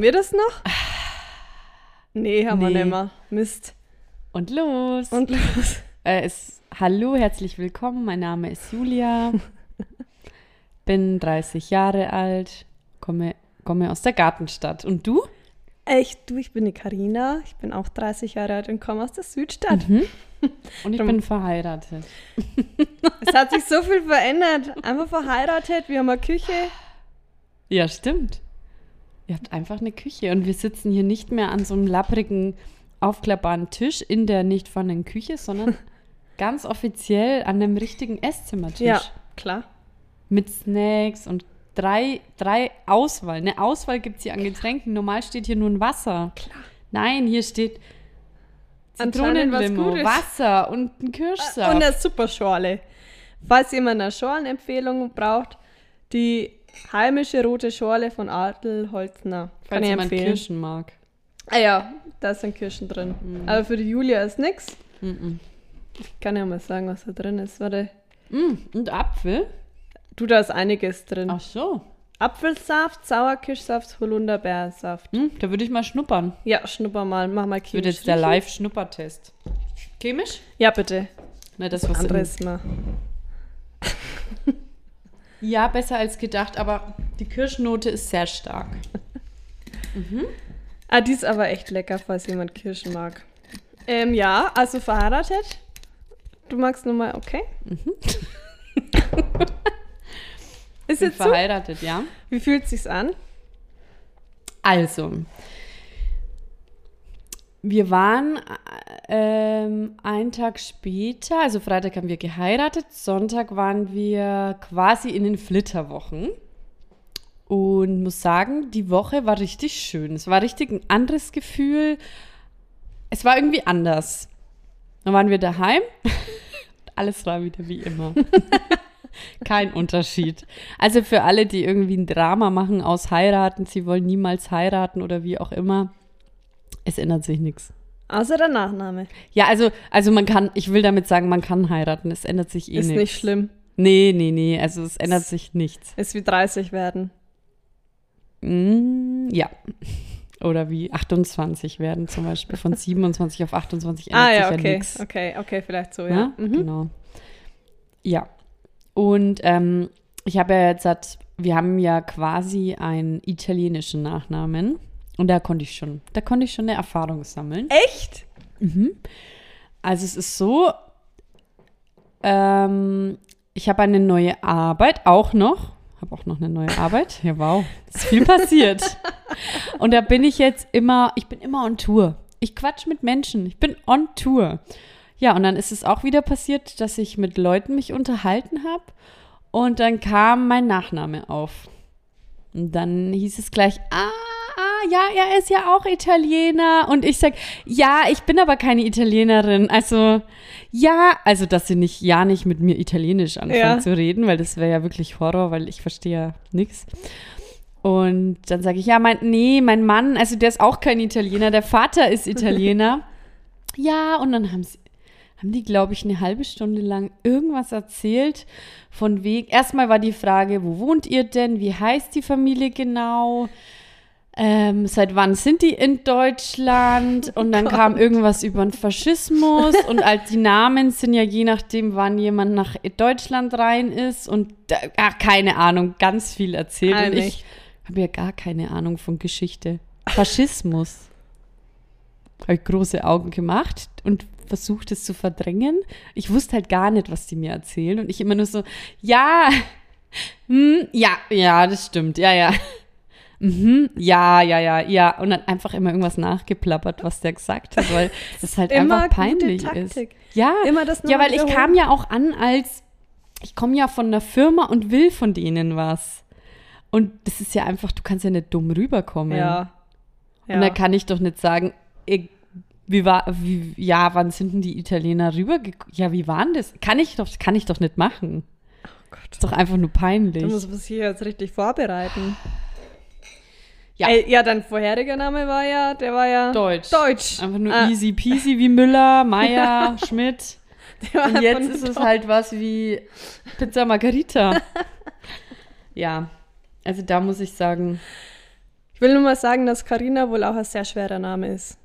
Haben wir das noch? Nee, haben wir Nee. nicht mehr. Mist. Und los. Und los. äh, es, hallo, herzlich willkommen. Mein Name ist Julia. Bin 30 Jahre alt. Komme, komme aus der Gartenstadt. Und du? Echt, du, ich bin die Karina. Ich bin auch 30 Jahre alt und komme aus der Südstadt. Und ich Drum- bin verheiratet. Es hat sich so viel verändert. Einfach verheiratet, wir haben eine Küche. Ja, stimmt. Ihr habt einfach eine Küche und wir sitzen hier nicht mehr an so einem lapprigen, aufklappbaren Tisch in der nicht vorhandenen Küche, sondern ganz offiziell an einem richtigen Esszimmertisch. Ja, klar. Mit Snacks und drei, drei Auswahl. Eine Auswahl gibt es hier an Getränken. Normal steht hier nur ein Wasser. Klar. Nein, hier steht Zitronenlimo. Wasser und ein Kirschsaft. Und eine Superschorle. Falls jemand eine Schorlenempfehlung braucht, die heimische rote Schorle von Adel Holzner. Kann falls ich empfehlen. Kirschen mag. Ah ja, da sind Kirschen drin. Aber für die Julia ist nix. Mhm. Ich kann ja mal sagen, was da drin ist. Warte. Mm, und Apfel? Du, da ist einiges drin. Ach so. Apfelsaft, Sauerkirschsaft, Holunderbeersaft. Hm, da würde ich mal schnuppern. Ja, schnupper mal. Mach mal Das wird chemisch jetzt der. Live-Schnuppertest. Chemisch? Ja, bitte. Na, das was Anderes mal. Ja, besser als gedacht, aber die Kirschnote ist sehr stark. Ah, die ist aber echt lecker, falls jemand Kirschen mag. Ähm, ja, also verheiratet. Du magst nur mal, okay? ist Bin jetzt so? verheiratet, ja? Wie fühlt sich's an? Also, wir waren äh, ähm, einen Tag später, also Freitag haben wir geheiratet, Sonntag waren wir quasi in den Flitterwochen. Und muss sagen, die Woche war richtig schön. Es war richtig ein anderes Gefühl. Es war irgendwie anders. Dann waren wir daheim. Alles war wieder wie immer. Kein Unterschied. Also für alle, die irgendwie ein Drama machen aus heiraten, sie wollen niemals heiraten oder wie auch immer, es ändert sich nichts. Außer der Nachname. Ja, also, also man kann, ich will damit sagen, man kann heiraten, es ändert sich eh ist nichts. nicht schlimm. Nee, nee, nee, also es ändert sich nichts. Ist wie 30 werden. Mm, ja. Oder wie 28 werden zum Beispiel. Von 27 auf 28 ändert Ah ja, sich ja okay. nichts. Okay, okay, vielleicht so, ja. Ja, Mhm. genau. Ja. Und ähm, ich habe ja jetzt, wir haben ja quasi einen italienischen Nachnamen. Und da konnte ich schon, da konnte ich schon eine Erfahrung sammeln. Echt? Also es ist so, ähm, ich habe eine neue Arbeit, auch noch. Habe auch noch eine neue Arbeit. Ja, wow. Ist viel passiert. Und da bin ich jetzt immer, ich bin immer on Tour. Ich quatsch mit Menschen. Ich bin on Tour. Ja, und dann ist es auch wieder passiert, dass ich mit Leuten mich unterhalten habe. Und dann kam mein Nachname auf. Und dann hieß es gleich, ah, ja, er ist ja auch Italiener. Und ich sag, ja, ich bin aber keine Italienerin. Also, ja, also, dass sie nicht, ja, nicht mit mir Italienisch anfangen Ja. zu reden, weil das wäre ja wirklich Horror, weil ich verstehe ja nichts. Und dann sage ich, ja, mein, nee, mein Mann, also der ist auch kein Italiener, der Vater ist Italiener. ja, und dann haben sie, haben die, glaube ich, eine halbe Stunde lang irgendwas erzählt von wegen. Erstmal war die Frage, wo wohnt ihr denn? Wie heißt die Familie genau? Ähm, seit wann sind die in Deutschland? Und dann kam irgendwas über den Faschismus und all die Namen sind ja je nachdem, wann jemand nach Deutschland rein ist und ach, keine Ahnung, ganz viel erzählt. Und ich habe ja gar keine Ahnung von Geschichte. Faschismus. Habe ich große Augen gemacht und versucht es zu verdrängen. Ich wusste halt gar nicht, was die mir erzählen. Und ich immer nur so, ja, hm, ja, ja, das stimmt, ja, ja. Mhm, ja, ja, ja, ja. Und dann einfach immer irgendwas nachgeplappert, was der gesagt hat, weil das halt Immer einfach peinlich ist. Ja, Immer das ja, weil ich kam ja auch an als, ich komme ja von einer Firma und will von denen was. Und das ist ja einfach, du kannst ja nicht dumm rüberkommen. Ja. ja. Und da kann ich doch nicht sagen, ich, wie war, wie, ja, wann sind denn die Italiener rübergekommen? Ja, wie waren das? Kann ich doch, kann ich doch nicht machen. Oh Gott. Ist doch einfach nur peinlich. Du musst sich jetzt richtig vorbereiten. Ja. Äh, ja, dein vorheriger Name war ja, der war ja Deutsch. Deutsch. Einfach nur Ah. easy peasy wie Müller, Meier, Schmidt. Und jetzt ist es halt was wie Pizza Margarita. ja, also da muss ich sagen, Ich will nur mal sagen, dass Karina wohl auch ein sehr schwerer Name ist.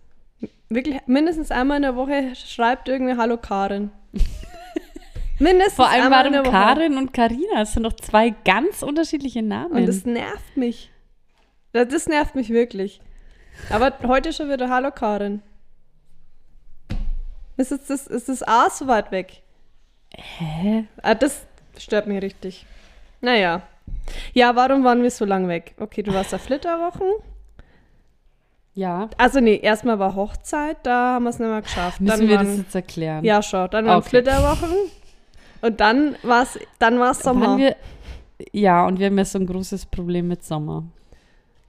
Wirklich, mindestens einmal in der Woche schreibt irgendwie Hallo Karin. mindestens vor allem einmal in warum der Woche. Karin und Karina, das sind doch zwei ganz unterschiedliche Namen. Und das nervt mich. Das, das nervt mich wirklich. Aber heute schon wieder Hallo Karin. Ist jetzt das, ist das A so weit weg? Hä? Ah, das stört mich richtig. Naja. Ja, warum waren wir so lang weg? Okay, du warst auf Flitterwochen. Ja, Also nee, erstmal war Hochzeit, da haben wir es nicht mehr geschafft. müssen dann wir waren, das jetzt erklären? Ja, schon. Dann waren Okay. Flitterwochen. Und dann war es dann war's Sommer. Wir, ja, und wir haben ja so ein großes Problem mit Sommer.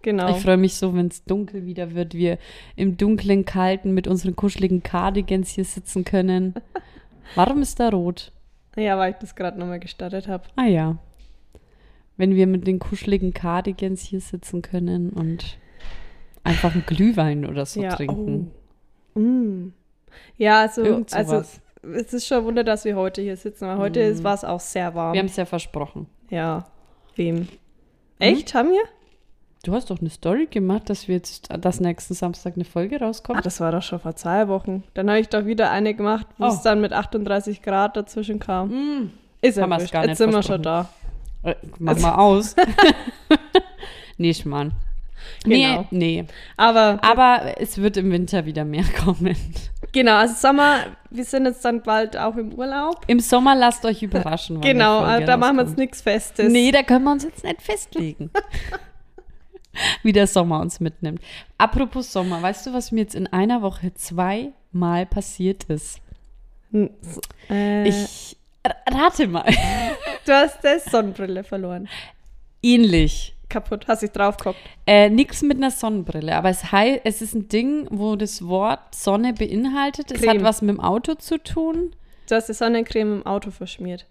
Genau. Ich freue mich so, wenn es dunkel wieder wird, wir im dunklen, kalten mit unseren kuscheligen Cardigans hier sitzen können. Warum ist da rot? Ja, weil ich das gerade nochmal gestartet habe. Ah ja. Wenn wir mit den kuscheligen Cardigans hier sitzen können und einfach einen Glühwein oder so ja. trinken. Oh. Mm. Ja, also, Irgend also es ist schon ein Wunder, dass wir heute hier sitzen, weil heute Mm. war es auch sehr warm. Wir haben es ja versprochen. ja. Wem? Echt? Haben wir? Du hast doch eine Story gemacht, dass wir jetzt, dass nächsten Samstag eine Folge rauskommt. Ah, das war doch schon vor zwei Wochen. Dann habe ich doch wieder eine gemacht, wo Oh. es dann mit 38 Grad dazwischen kam. Mm. Ist ja Jetzt sind wir schon da. Äh, mach mal aus. nee, Schmarrn. Genau. Nee, nee. Aber Aber es wird im Winter wieder mehr kommen. genau, also Sommer, wir sind jetzt dann bald auch im Urlaub. Im Sommer lasst euch überraschen. Genau, da machen wir jetzt rauskommt. nichts Festes. Nee, da können wir uns jetzt nicht festlegen. Wie der Sommer uns mitnimmt. Apropos Sommer, weißt du, was mir jetzt in einer Woche zweimal passiert ist? Äh, Ich rate mal. du hast die Sonnenbrille verloren. Ähnlich. Kaputt, hast dich draufgeguckt. Äh, nix mit einer Sonnenbrille, aber es, hei es ist ein Ding, wo das Wort Sonne beinhaltet. Es Creme. hat was mit dem Auto zu tun. Du hast die Sonnencreme im Auto verschmiert.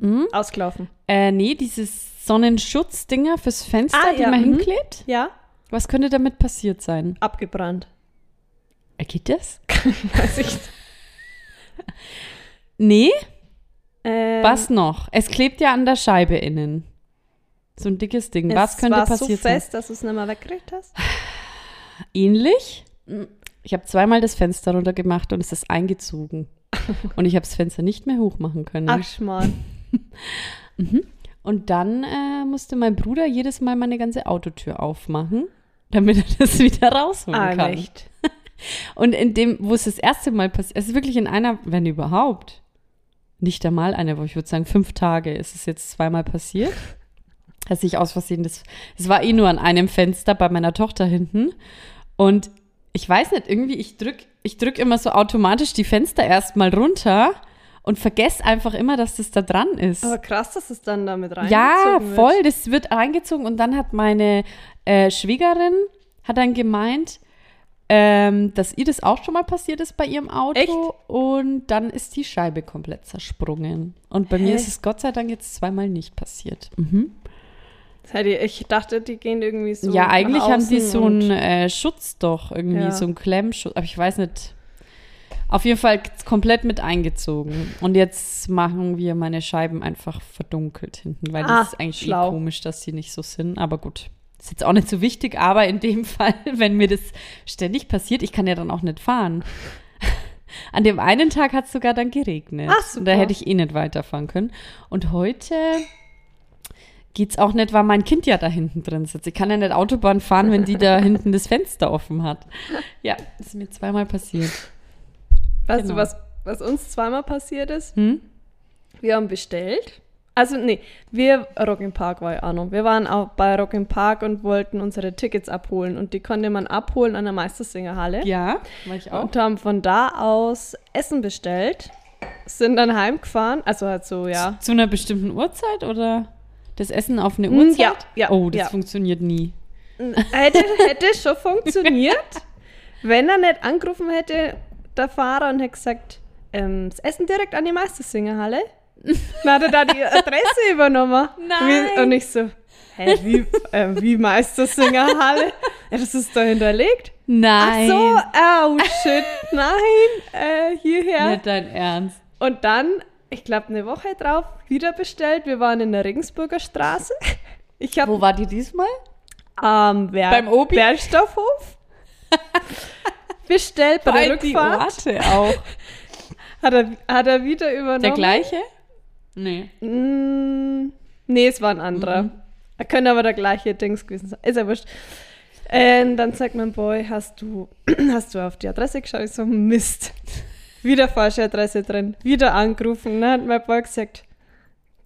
Mhm. Ausgelaufen. Äh, nee, dieses Sonnenschutzdinger fürs Fenster, Ah, die ja, man mhm. hinklebt. Ja, Was könnte damit passiert sein? abgebrannt. Äh, Geht das? Weiß ich. Nee, Ähm, was noch? Es klebt ja an der Scheibe innen. So ein dickes Ding. Was es könnte war passiert so sein? fest, dass du es nicht mehr weggekriegt hast? Ähnlich. Ich habe zweimal das Fenster runter gemacht und es ist eingezogen. und ich habe das Fenster nicht mehr hochmachen können. Ach, Schmarrn. Und dann äh, musste mein Bruder jedes Mal meine ganze Autotür aufmachen, damit er das wieder rausholen Ah, kann. echt. Und in dem, wo es das erste Mal passiert, es ist wirklich in einer, wenn überhaupt, nicht einmal eine, wo ich würde sagen, fünf Tage ist es jetzt zweimal passiert. Dass ich aus Versehen das, es war eh nur an einem Fenster bei meiner Tochter hinten. Und ich weiß nicht, irgendwie, ich drück, ich drück immer so automatisch die Fenster erstmal runter und vergesse einfach immer, dass das da dran ist. Aber krass, dass es dann damit reingezogen Ja, wird. voll. Das wird reingezogen und dann hat meine äh, Schwiegerin hat dann gemeint, ähm, dass ihr das auch schon mal passiert ist bei ihrem Auto Echt? und dann ist die Scheibe komplett zersprungen. Und bei mir Hä? ist es Gott sei Dank jetzt zweimal nicht passiert. Mhm. Ich, dachte, die gehen irgendwie so. ja, eigentlich haben die so einen äh, Schutz doch, irgendwie Ja. so einen Klemmschutz, aber ich weiß nicht. Auf jeden Fall komplett mit eingezogen. Und jetzt machen wir meine Scheiben einfach verdunkelt hinten, weil Ah, das ist eigentlich eh komisch, dass sie nicht so sind. Aber gut, ist jetzt auch nicht so wichtig. Aber in dem Fall, wenn mir das ständig passiert, ich kann ja dann auch nicht fahren. An dem einen Tag hat es sogar dann geregnet. Ach, super. Und da hätte ich eh nicht weiterfahren können. Und heute geht's auch nicht, weil mein Kind ja da hinten drin sitzt. Ich kann ja nicht Autobahn fahren, wenn die da hinten das Fenster offen hat. Ja, das ist mir zweimal passiert. Weißt genau. du, was, was uns zweimal passiert ist? Hm? Wir haben bestellt. Also, nee, wir, Rock im Park war ja auch noch. Wir waren auch bei Rock im Park und wollten unsere Tickets abholen. Und die konnte man abholen an der Meistersingerhalle. Ja, war ich auch. Und haben von da aus Essen bestellt. Sind dann heimgefahren. Also halt so, ja. Zu einer bestimmten Uhrzeit oder das Essen auf eine Mm, Uhrzeit? ja, ja, Oh, das ja. funktioniert nie. Hätte, hätte schon funktioniert, wenn er nicht angerufen hätte, der Fahrer, und hätte gesagt, ähm, das Essen direkt an die Meistersingerhalle. Dann hat er da die Adresse übernommen. Nein. Wie- Und ich so, hä, wie, äh, wie Meistersingerhalle? Ja, das ist doch hinterlegt. Nein. Ach so, oh shit, nein, äh, hierher. Nicht dein Ernst. Und dann, ich glaube, eine Woche drauf wieder bestellt. Wir waren in der Regensburger Straße. Ich habe Wo war die diesmal? am Wer Beim Obi? Bergstoffhof bestellt bei der allem die Rückfahrt. Orte auch. Hat er, hat er wieder übernommen. Der gleiche? Nee. Mm, nee, es war ein anderer. Mhm. Er könnte aber der gleiche Dings gewesen sein. Ist ja wurscht. Ähm, dann sagt mein Boy, hast du, hast du auf die Adresse geschaut? Ich so, Mist. Wieder falsche Adresse drin. Wieder angerufen. Dann hat mein Boy gesagt,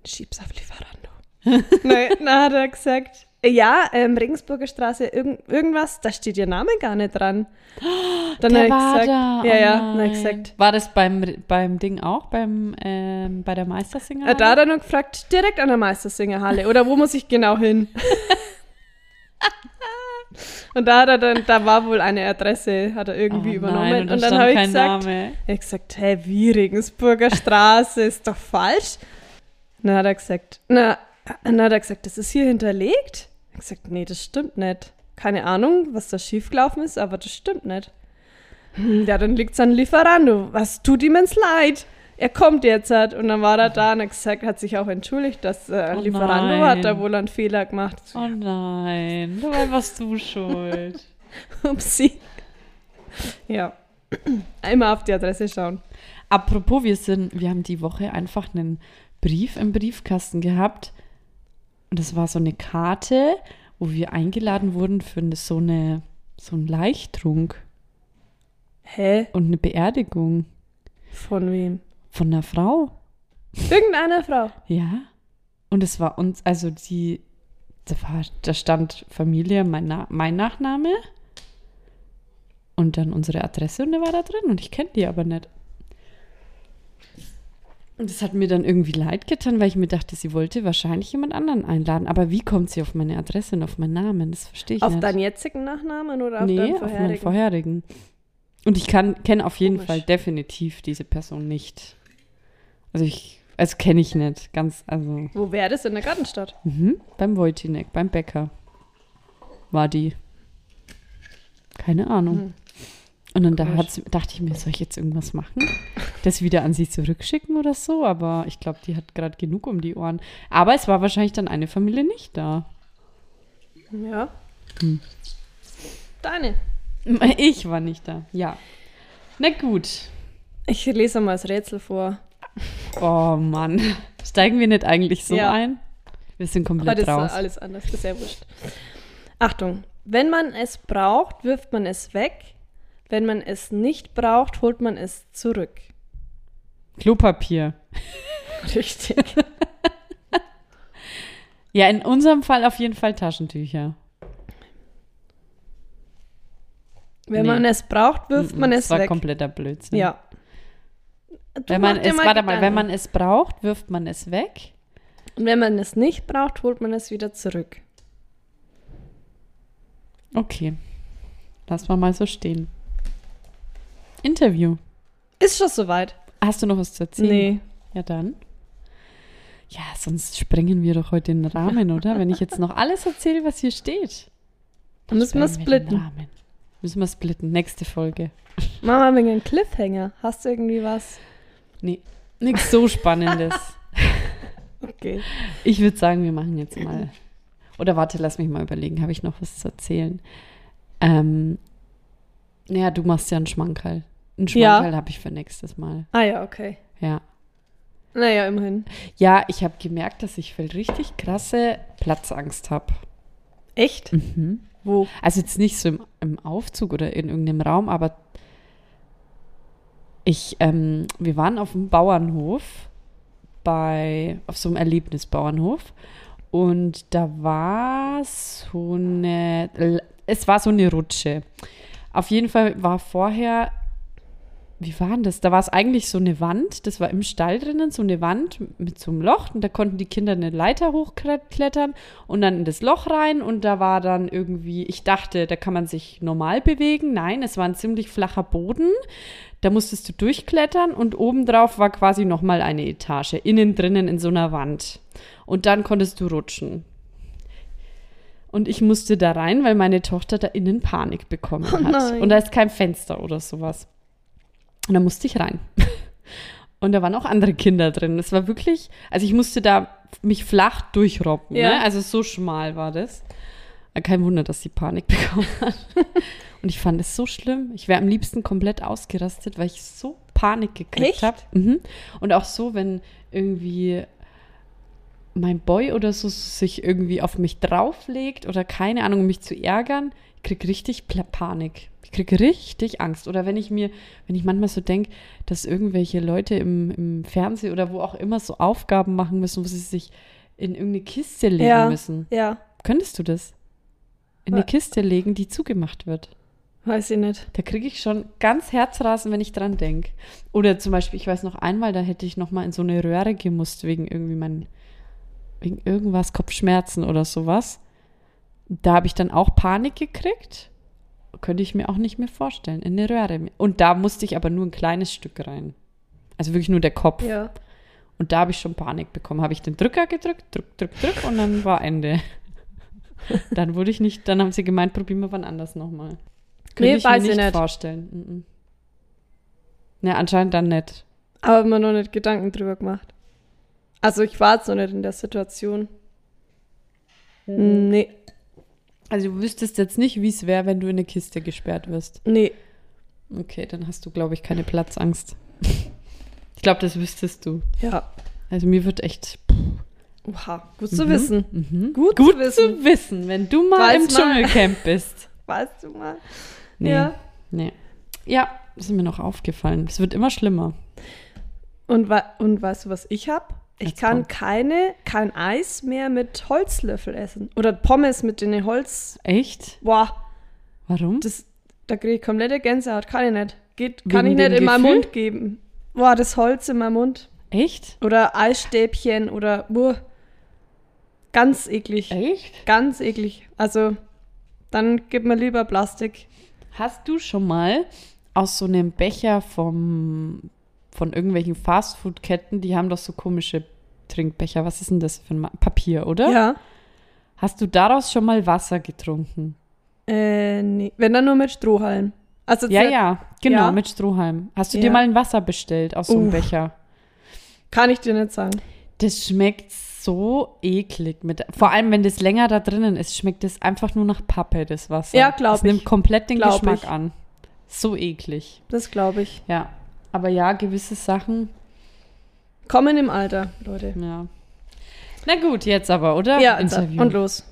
schieb's auf Lieferando. Nein, dann hat er gesagt, ja, ähm, Regensburger Straße, irgend, irgendwas, da steht ihr Name gar nicht dran. Dann Der war ich gesagt, da. ja, oh ja, dann ich gesagt, War das beim, beim Ding auch? Beim, ähm, bei der Meistersinger? Äh, da hat er noch gefragt, direkt an der Meistersingerhalle oder wo muss ich genau hin? und da hat er dann, da war wohl eine Adresse, hat er irgendwie oh übernommen. Nein, und, da dann habe ich gesagt, Name. ich gesagt, hä, wie Regensburger Straße, ist doch falsch. Und dann hat er gesagt, na, dann hat er gesagt, das ist hier hinterlegt. Ich gesagt, nee, das stimmt nicht. Keine Ahnung, was da schiefgelaufen ist, aber das stimmt nicht. Hm, Ja, dann liegt's an Lieferando. Was tut ihm ins Leid? Er kommt jetzt halt. Und dann war er da und hat gesagt, hat sich auch entschuldigt, dass äh, Oh Lieferando nein. hat da wohl einen Fehler gemacht. Oh nein, dabei warst du schuld. Upsi. Ja. Einmal auf die Adresse schauen. Apropos, wir sind, wir haben die Woche einfach einen Brief im Briefkasten gehabt. Und das war so eine Karte, wo wir eingeladen wurden für eine, so eine so einen Leichtrunk Hä? und eine Beerdigung Von wem? von einer Frau. Irgendeiner Frau. Ja. Und es war uns, also die, da, war, da stand Familie, mein, Na mein Nachname und dann unsere Adresse und der war da drin und ich kenne die aber nicht. Und das hat mir dann irgendwie leid getan, weil ich mir dachte, sie wollte wahrscheinlich jemand anderen einladen. Aber wie kommt sie auf meine Adresse und auf meinen Namen? Das verstehe ich Auf nicht. deinen jetzigen Nachnamen oder auf nee, deinen auf meinen vorherigen? vorherigen. Und ich kann kenne auf jeden Komisch. Fall definitiv diese Person nicht. Also ich, also kenne ich nicht. Ganz, also. Wo wäre das in der Gartenstadt? Mhm, beim Wojcinek, beim Bäcker war die. Keine Ahnung. Hm. Und dann da dachte ich mir, soll ich jetzt irgendwas machen? Das wieder an sie zurückschicken oder so? Aber ich glaube, die hat gerade genug um die Ohren. Aber es war wahrscheinlich dann eine Familie nicht da. Ja. Hm. Deine. Ich war nicht da. Ja. Na gut. Ich lese mal das Rätsel vor. Oh Mann. Steigen wir nicht eigentlich so Ja. ein? Wir sind Aber komplett das ist raus. alles anders. Das ist ja wurscht. Achtung. Wenn man es braucht, wirft man es weg. Wenn man es nicht braucht, holt man es zurück. Klopapier. Richtig. Ja, in unserem Fall auf jeden Fall Taschentücher. Wenn Nee. man es braucht, wirft man Mm, es Das war weg. kompletter Blödsinn. Ja. Du Wenn man es, warte mal, wenn man es braucht, wirft man es weg. Und wenn man es nicht braucht, holt man es wieder zurück. Okay. Lass mal mal so stehen. Interview. Ist schon soweit. Hast du noch was zu erzählen? Nee. Ja, dann. Ja, sonst sprengen wir doch heute den Rahmen, oder? Wenn ich jetzt noch alles erzähle, was hier steht. Dann müssen wir splitten. Rahmen. Müssen wir splitten. Nächste Folge. Mach mal wegen einem Cliffhanger. Hast du irgendwie was? Nee, nichts so Spannendes. Okay. Ich würde sagen, wir machen jetzt mal. Oder warte, lass mich mal überlegen. Habe ich noch was zu erzählen? Ähm, naja, du machst ja einen Schmankerl. Ja. Schmankerl habe ich für nächstes Mal. Ah ja, okay. Ja. Naja, immerhin. Ja, ich habe gemerkt, dass ich voll richtig krasse Platzangst habe. Echt? Mhm. Wo? Also jetzt nicht so im, im Aufzug oder in irgendeinem Raum, aber ich, ähm, wir waren auf dem Bauernhof bei, auf so einem Erlebnisbauernhof und da war so eine, es war so eine Rutsche. Auf jeden Fall war vorher, wie war denn das? Da war es eigentlich so eine Wand, das war im Stall drinnen, so eine Wand mit so einem Loch und da konnten die Kinder eine Leiter hochklettern und dann in das Loch rein und da war dann irgendwie, ich dachte, da kann man sich normal bewegen. Nein, es war ein ziemlich flacher Boden. Da musstest du durchklettern und obendrauf war quasi nochmal eine Etage, innen drinnen in so einer Wand. Und dann konntest du rutschen. Und ich musste da rein, weil meine Tochter da innen Panik bekommen Oh hat. nein. Und da ist kein Fenster oder sowas. Und da musste ich rein. Und da waren auch andere Kinder drin. Es war wirklich, also ich musste da mich flach durchrobben. Ja. Ne? Also so schmal war das. Kein Wunder, dass sie Panik bekommen hat. Und ich fand es so schlimm. Ich wäre am liebsten komplett ausgerastet, weil ich so Panik gekriegt habe. Mhm. Und auch so, wenn irgendwie mein Boy oder so sich irgendwie auf mich drauflegt oder keine Ahnung, um mich zu ärgern, ich krieg richtig Panik. Ich krieg richtig Angst. Oder wenn ich mir, wenn ich manchmal so denke, dass irgendwelche Leute im, im Fernsehen oder wo auch immer so Aufgaben machen müssen, wo sie sich in irgendeine Kiste legen Ja. müssen. Ja, Könntest du das? In eine Kiste legen, die zugemacht wird. weiß ich nicht. Da kriege ich schon ganz Herzrasen, wenn ich dran denke. Oder zum Beispiel, ich weiß noch einmal, da hätte ich noch mal in so eine Röhre gemusst, wegen irgendwie mein, wegen irgendwas, Kopfschmerzen oder sowas. Da habe ich dann auch Panik gekriegt. Könnte ich mir auch nicht mehr vorstellen, in eine Röhre. Und da musste ich aber nur ein kleines Stück rein. Also wirklich nur der Kopf. Ja. Und da habe ich schon Panik bekommen. Habe ich den Drücker gedrückt, drück, drück, drück und dann war Ende. dann wurde ich nicht, dann haben sie gemeint, probieren wir wann anders nochmal. Könnte Nee, ich mir ich nicht, nicht. vorstellen. Mhm. Ja, anscheinend dann nicht. Aber mir noch nicht Gedanken drüber gemacht. Also ich war jetzt noch nicht in der Situation. Nee, Also du wüsstest jetzt nicht, wie es wäre, wenn du in eine Kiste gesperrt wirst. nee. Okay, dann hast du, glaube ich, keine Platzangst. ich glaube, das wüsstest du. Ja. Also mir wird echt Oha, gut zu Mhm. wissen. mhm. Gut, gut zu wissen. zu wissen, wenn du mal Weiß im. Dschungelcamp bist. Weißt du mal. Nee. Ja. Nee. Ja, das ist mir noch aufgefallen. Es wird immer schlimmer. Und, wa und weißt du, was ich hab? Ich kann keine, kein Eis mehr mit Holzlöffel essen. Oder Pommes mit den Holz. Echt? Boah, Warum? das, da kriege ich komplette Gänsehaut. Kann ich nicht. Geht, kann Wegen ich nicht in meinen? Mund geben. Boah, das Holz in meinem Mund. Echt? Oder Eisstäbchen oder buh. Ganz eklig. Echt? Ganz eklig. Also, dann gib mir lieber Plastik. Hast du schon mal aus so einem Becher vom, von irgendwelchen Fastfood-Ketten, die haben doch so komische Trinkbecher. Was ist denn das für ein Ma Papier, oder? Ja. Hast du daraus schon mal Wasser getrunken? Äh, nee. Wenn dann nur mit Strohhalm. Also Ja, ja, genau, Ja. mit Strohhalm. Hast du Ja. dir mal ein Wasser bestellt aus so einem Uff. Becher? Kann ich dir nicht sagen. Das schmeckt so eklig. Mit, vor allem, wenn das länger da drinnen ist, schmeckt es einfach nur nach Pappe, das Wasser. Ja, glaub Das nimmt ich. komplett den Glaub Geschmack ich. an. So eklig. Das glaube ich. Ja. Aber ja, gewisse Sachen, Kommen im Alter, Leute. ja. Na gut, jetzt aber, oder? Ja, Interview. und los.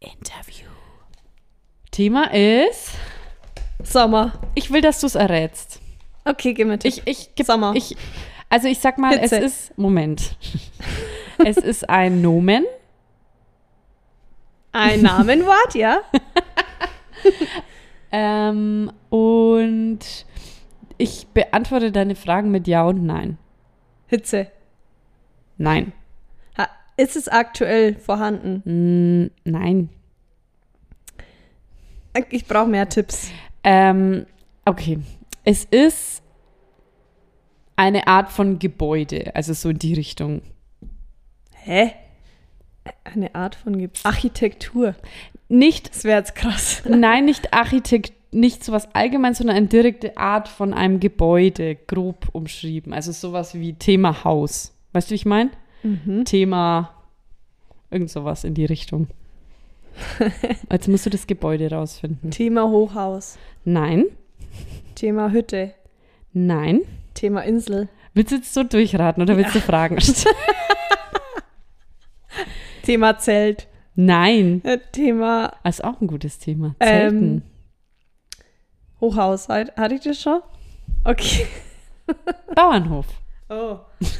Interview. Thema ist, Sommer. ich will, dass du es errätst. Okay, geh mit. Ich, ich, geb, Sommer. Ich, also ich sag mal, Hitze. es ist, Moment. es ist ein Nomen. Ein Namenwort, ja? Ähm, und ich beantworte deine Fragen mit Ja und Nein. Hitze. Nein. Ha, ist es aktuell vorhanden? Mm, nein. Ich brauche mehr Tipps. Ähm, okay. Es ist eine Art von Gebäude, also so in die Richtung. Hä? Eine Art von Ge Architektur. Nicht, Das wäre jetzt krass. nein, nicht Architekt, nicht sowas allgemein, sondern eine direkte Art von einem Gebäude, grob umschrieben. Also sowas wie Thema Haus. Weißt du, wie ich meine? Thema irgend sowas in die Richtung. Jetzt musst du das Gebäude rausfinden. Thema Hochhaus. Nein, Thema Hütte. nein. Thema Insel. Willst du jetzt so durchraten oder willst du Fragen stellen? Thema Zelt. Nein. Äh, Thema Das ist auch ein gutes Thema. Ähm, Zelten. Hochhaus. Hat- Hatte ich das schon? Okay. Bauernhof. Oh.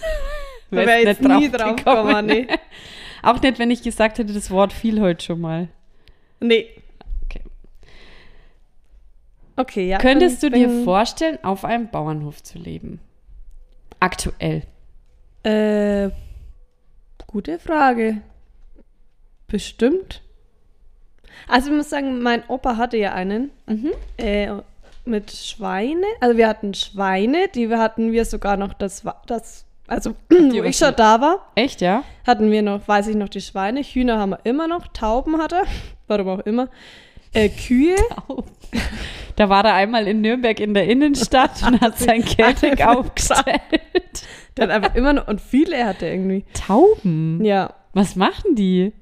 Da wäre jetzt nie drauf gekommen. Nee. Auch nicht, wenn ich gesagt hätte, das Wort fiel heute schon mal. nee. Okay. Okay, ja. Könntest du dir vorstellen, auf einem Bauernhof zu leben? Aktuell. Äh, gute Frage. Bestimmt. Also ich muss sagen, mein Opa hatte ja einen. Mhm. Äh, mit Schweine. Also wir hatten Schweine, die hatten wir sogar noch das, wa- das also wo ich schon da war, Echt, ja? hatten wir noch, weiß ich noch, die Schweine. Hühner haben wir immer noch, Tauben hat er, warum auch immer. Äh, Kühe, Da war er einmal in Nürnberg in der Innenstadt und hat sein Käfig aufgestellt. dann einfach immer noch, und viele hatte irgendwie. Tauben? Ja, Was machen die?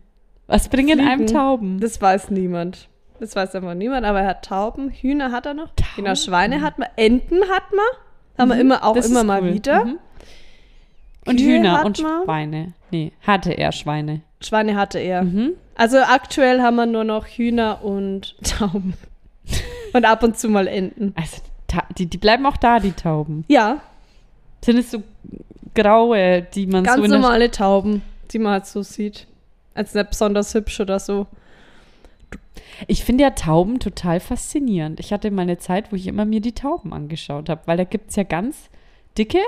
Was bringen Fliegen. einem Tauben? das weiß niemand. Das weiß einfach niemand, aber er hat Tauben, Hühner hat er noch. Genau, Schweine hat man, Enten hat man. Haben wir immer auch Mhm. Das immer mal cool. wieder. Mhm. Und Kühe Hühner und. Schweine. Nee, hatte er Schweine. Schweine hatte er. Mhm. Also aktuell haben wir nur noch Hühner und Tauben. und ab und zu mal Enten. Also, die, die bleiben auch da, die Tauben. Ja, Sind es so graue, die man ganz so der normale Tauben, die man halt so sieht. Als nicht besonders hübsch oder so. Ich finde ja Tauben total faszinierend. Ich hatte mal eine Zeit, wo ich immer mir die Tauben angeschaut habe, weil da gibt es ja ganz dicke,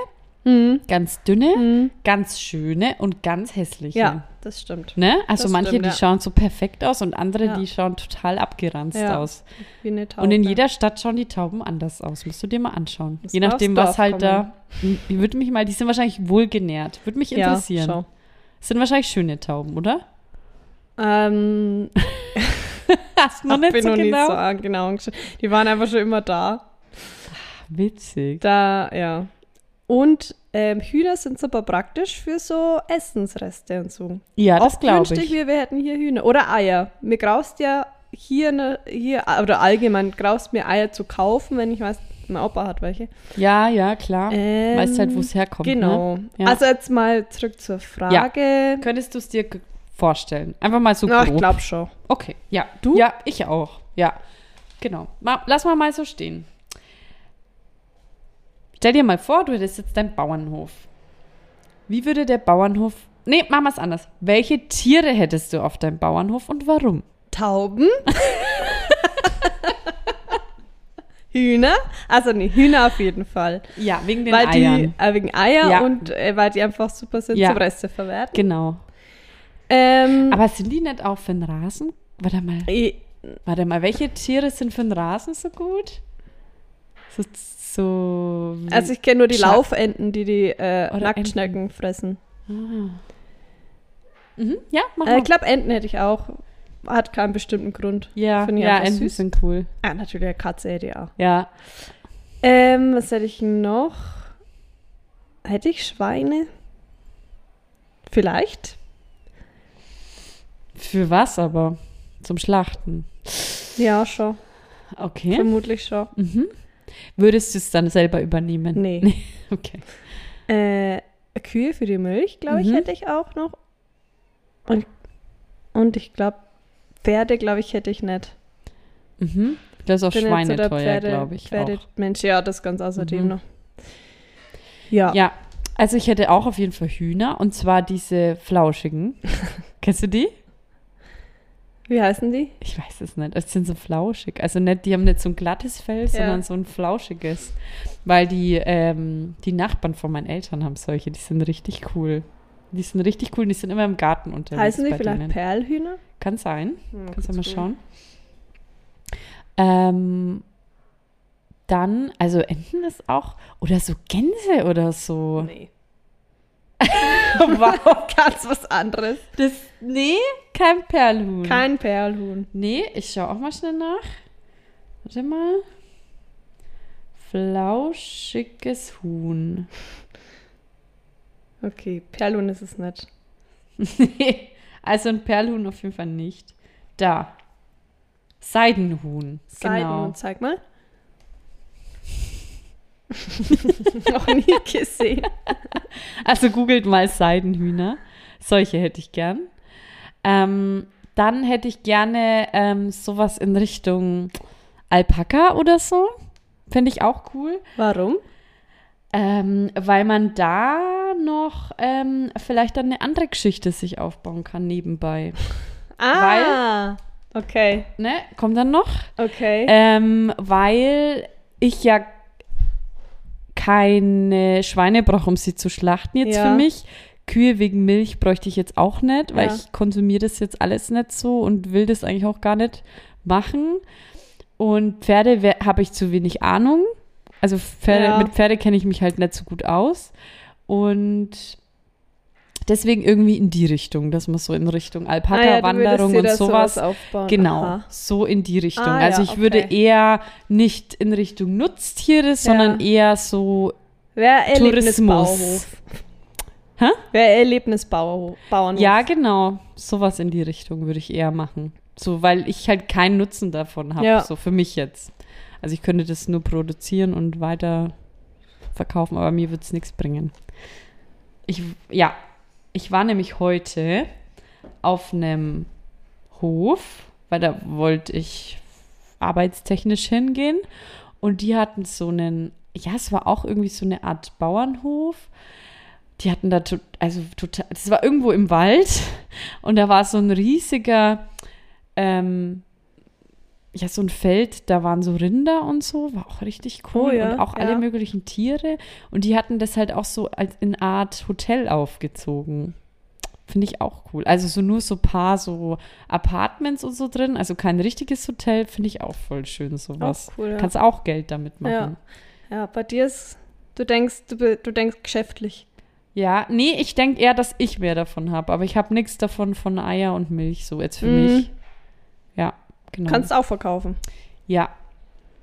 Mhm. ganz dünne, Mhm. ganz schöne und ganz hässliche. Ja, das stimmt. Ne? Also Das manche, stimmt, die ja. schauen so perfekt aus und andere, Ja. die schauen total abgeranzt Ja, aus. Wie eine Taube. Und in jeder Stadt schauen die Tauben anders aus. Musst du dir mal anschauen. Musst Je nachdem, was halt da. Ich würde mich mal, die sind wahrscheinlich wohlgenährt. Würde mich ja, interessieren. schau. Sind wahrscheinlich schöne Tauben, oder? Ähm, Hast du noch nicht ich so noch genau. nicht so an- genau. Die waren einfach schon immer da. Witzig. Da, ja. Und ähm, Hühner sind super praktisch für so Essensreste und so. Ja, das glaube wünschte ich ich. mir, wir hätten hier Hühner. Oder Eier. Mir graust ja hier, ne, hier oder allgemein graust mir Eier zu kaufen, wenn ich weiß, mein Opa hat welche. Ja, ja, klar. Ähm, weißt halt, wo es herkommt. Genau. Ne? Ja. Also jetzt mal zurück zur Frage. Könntest du es dir vorstellen? Einfach mal so Na, grob. ich glaube schon. Okay, ja. Du? Ja, ich auch. Ja, genau. Ma, lass mal mal so stehen. Stell dir mal vor, du hättest jetzt deinen Bauernhof. Wie würde der Bauernhof... Nee, machen wir es anders. Welche Tiere hättest du auf deinem Bauernhof und warum? Tauben. Hühner. Also nee, Hühner auf jeden Fall. Ja, wegen den weil Eiern. die, äh, wegen Eier Ja. und äh, weil die einfach super sind Ja. zum Reste verwerten. Genau. Ähm, Aber sind die nicht auch für den Rasen? Warte mal. Warte mal, welche Tiere sind für den Rasen so gut? So, so also ich kenne nur die Scha- Laufenten, die die äh, Nacktschnecken fressen. mhm. Ja, mach Äh, mal. ich glaube, Enten hätte ich auch. Hat keinen bestimmten Grund. ja, ja, Enten süß. sind cool. Ah, natürlich, eine Katze hätte ich auch. Ja. Ähm, was hätte ich noch? Hätte ich Schweine? Vielleicht. Für was aber? Zum Schlachten. Ja, schon. Okay. Vermutlich schon. Mhm. Würdest du es dann selber übernehmen? Nee. Okay. Äh, Kühe für die Milch, glaube ich, Mhm. hätte ich auch noch. Und, und ich glaube, Pferde, glaube ich, hätte ich nicht. Mhm. Das ist auch Bin nicht so Schweine teuer, Pferde- glaube ich. Pferde auch. Mensch, ja, das ganz außerdem Mhm. noch. Ja. Ja, also ich hätte auch auf jeden Fall Hühner und zwar diese flauschigen. Kennst du die? Wie heißen die? Ich weiß es nicht. Es sind so flauschig. Also nicht, die haben nicht so ein glattes Fell, Ja. sondern so ein flauschiges. Weil die, ähm, die Nachbarn von meinen Eltern haben solche, die sind richtig cool. Die sind richtig cool, die sind immer im Garten unterwegs. heißen die vielleicht denen. Perlhühner? Kann sein. Hm, Kannst du mal cool. schauen. Ähm, dann, also Enten ist auch, oder so Gänse oder so. Nee. wow. Ganz was anderes. Das, nee, kein Perlhuhn. Kein Perlhuhn. Nee, ich schaue auch mal schnell nach. Warte mal. Flauschiges Huhn. Okay, Perlhuhn ist es nicht. nee, also ein Perlhuhn auf jeden Fall nicht. Da. Seidenhuhn. Seidenhuhn, Genau. zeig mal. Noch nie gesehen. Also googelt mal Seidenhühner. Solche hätte ich gern. Ähm, dann hätte ich gerne ähm, sowas in Richtung Alpaka oder so. Fände ich auch cool. Warum? Ähm, weil man da noch ähm, vielleicht dann eine andere Geschichte sich aufbauen kann nebenbei. Ah, okay, Ne? Kommt dann noch? okay. Ähm, weil ich ja keine Schweine brauche, um sie zu schlachten jetzt Ja. für mich. Kühe wegen Milch bräuchte ich jetzt auch nicht, weil Ja. ich konsumiere das jetzt alles nicht so und will das eigentlich auch gar nicht machen. Und Pferde habe ich zu wenig Ahnung. Also Pferde, Ja. mit Pferde kenne ich mich halt nicht so gut aus. Und deswegen irgendwie in die Richtung, dass man so in Richtung Ah ja, Alpaka-Wanderung und sowas. aufbauen. Genau, Aha. so in die Richtung. Ah, also ich würde okay. eher nicht in Richtung Nutztiere, sondern eher so, Wäre Tourismus. Hä? Wäre Erlebnisbauhof. Bauernhof. ja genau, sowas in die Richtung würde ich eher machen. So, weil ich halt keinen Nutzen davon habe, Ja. so für mich jetzt. Also ich könnte das nur produzieren und weiter verkaufen, aber mir wird es nichts bringen. Ich, ja, ich war nämlich heute auf einem Hof, weil da wollte ich arbeitstechnisch hingehen und die hatten so einen, ja, es war auch irgendwie so eine Art Bauernhof. Die hatten da, to- also total, das war irgendwo im Wald und da war so ein riesiger, ähm, ja, so ein Feld, da waren so Rinder und so, war auch richtig cool. Oh ja, und auch alle ja. möglichen Tiere. Und die hatten das halt auch so als in Art Hotel aufgezogen. Finde ich auch cool. Also so nur so paar so Apartments und so drin. Also kein richtiges Hotel, finde ich auch voll schön sowas. Auch cool, ja. Kannst auch Geld damit machen. Ja. Ja, bei dir ist, du denkst, du, du denkst geschäftlich. Ja, nee, ich denke eher, dass ich mehr davon habe. Aber ich habe nichts davon von Eier und Milch, so jetzt für Mhm. mich. Ja, genau. Kannst auch verkaufen. ja.